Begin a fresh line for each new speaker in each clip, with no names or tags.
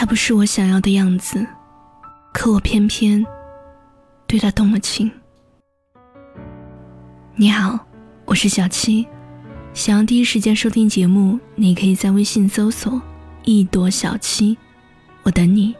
他不是我想要的样子，可我偏偏对他动了情。你好，我是小七，想要第一时间收听节目，你可以在微信搜索“一朵小七”，我等你。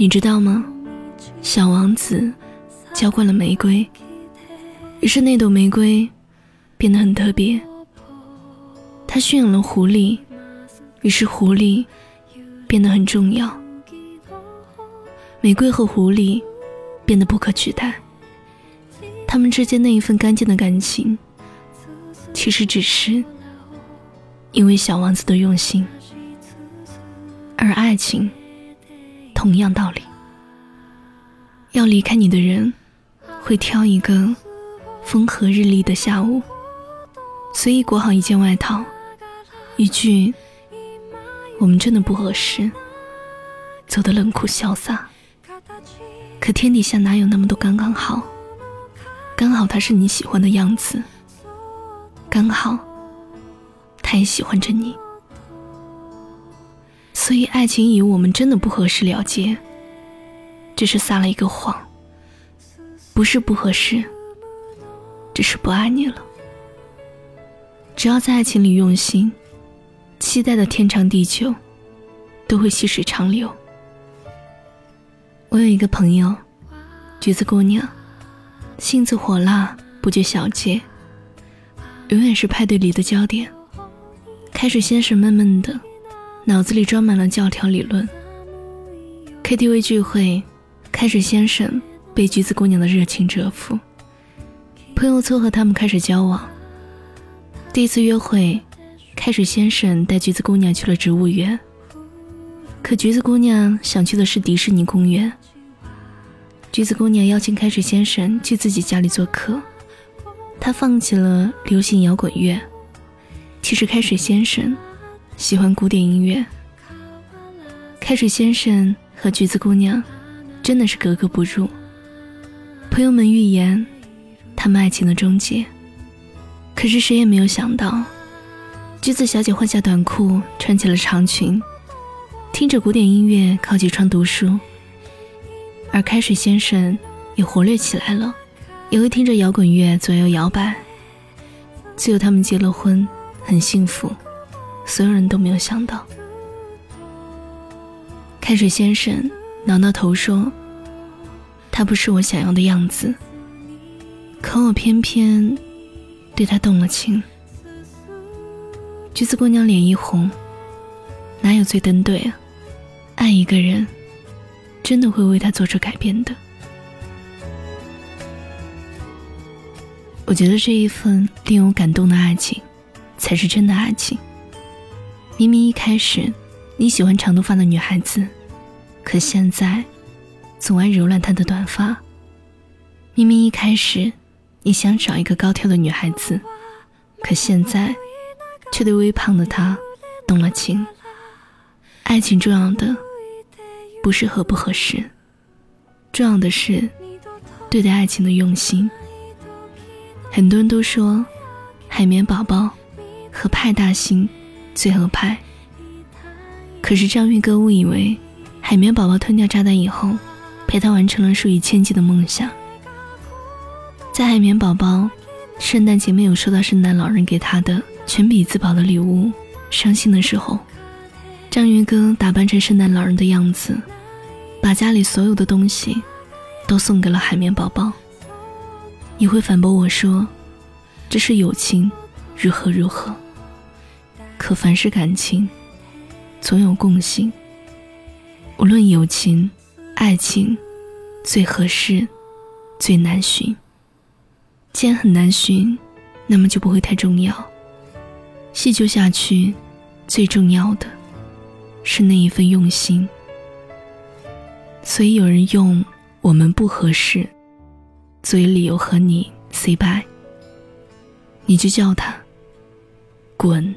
你知道吗？小王子浇灌了玫瑰，于是那朵玫瑰变得很特别。他驯养了狐狸，于是狐狸变得很重要。玫瑰和狐狸变得不可取代。他们之间那一份干净的感情，其实只是因为小王子的用心，而爱情。同样道理，要离开你的人，会挑一个风和日丽的下午，随意裹好一件外套，一句“我们真的不合适”，走得冷酷潇洒。可天底下哪有那么多刚刚好？刚好他是你喜欢的样子，刚好他也喜欢着你。所以，爱情以我们真的不合适了结，只是撒了一个谎。不是不合适，只是不爱你了。只要在爱情里用心，期待的天长地久，都会细水长流。我有一个朋友，橘子姑娘，性子火辣，不拘小节，永远是派对里的焦点。开水先生闷闷的。脑子里装满了教条理论。KTV 聚会，开水先生被橘子姑娘的热情折服，朋友撮合他们开始交往。第一次约会，开水先生带橘子姑娘去了植物园，可橘子姑娘想去的是迪士尼公园。橘子姑娘邀请开水先生去自己家里做客，他放弃了流行摇滚乐。其实开水先生。喜欢古典音乐。开水先生和橘子姑娘真的是格格不入。朋友们预言他们爱情的终结，可是谁也没有想到，橘子小姐换下短裤，穿起了长裙，听着古典音乐靠几窗读书，而开水先生也活跃起来了，也会听着摇滚乐左右摇摆。最后他们结了婚，很幸福。所有人都没有想到，开水先生挠挠头说：“他不是我想要的样子，可我偏偏对他动了情。”橘子姑娘脸一红，哪有最登对啊？爱一个人，真的会为他做出改变的。我觉得这一份令我感动的爱情，才是真的爱情。明明一开始你喜欢长头发的女孩子，可现在总爱揉乱她的短发。明明一开始你想找一个高挑的女孩子，可现在却对微胖的她动了情。爱情重要的不是合不合适，重要的是对待爱情的用心。很多人都说海绵宝宝和派大星。最合拍。可是章鱼哥误以为海绵宝宝吞掉炸弹以后，陪他完成了数以千计的梦想。在海绵宝宝圣诞节没有收到圣诞老人给他的全比自保的礼物，伤心的时候，章鱼哥打扮成圣诞老人的样子，把家里所有的东西都送给了海绵宝宝。你会反驳我说，这是友情，如何如何？可凡是感情，总有共性。无论友情、爱情，最合适、最难寻。既然很难寻，那么就不会太重要。细究下去，最重要的是那一份用心。所以有人用“我们不合适”作为理由和你 say bye，你就叫他。滚。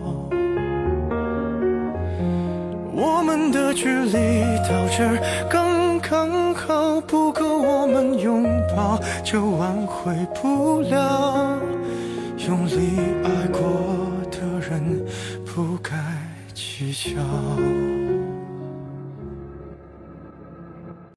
的距离到这儿刚刚好，不够我们拥抱，就挽回不了。用力爱过的人，不该计较。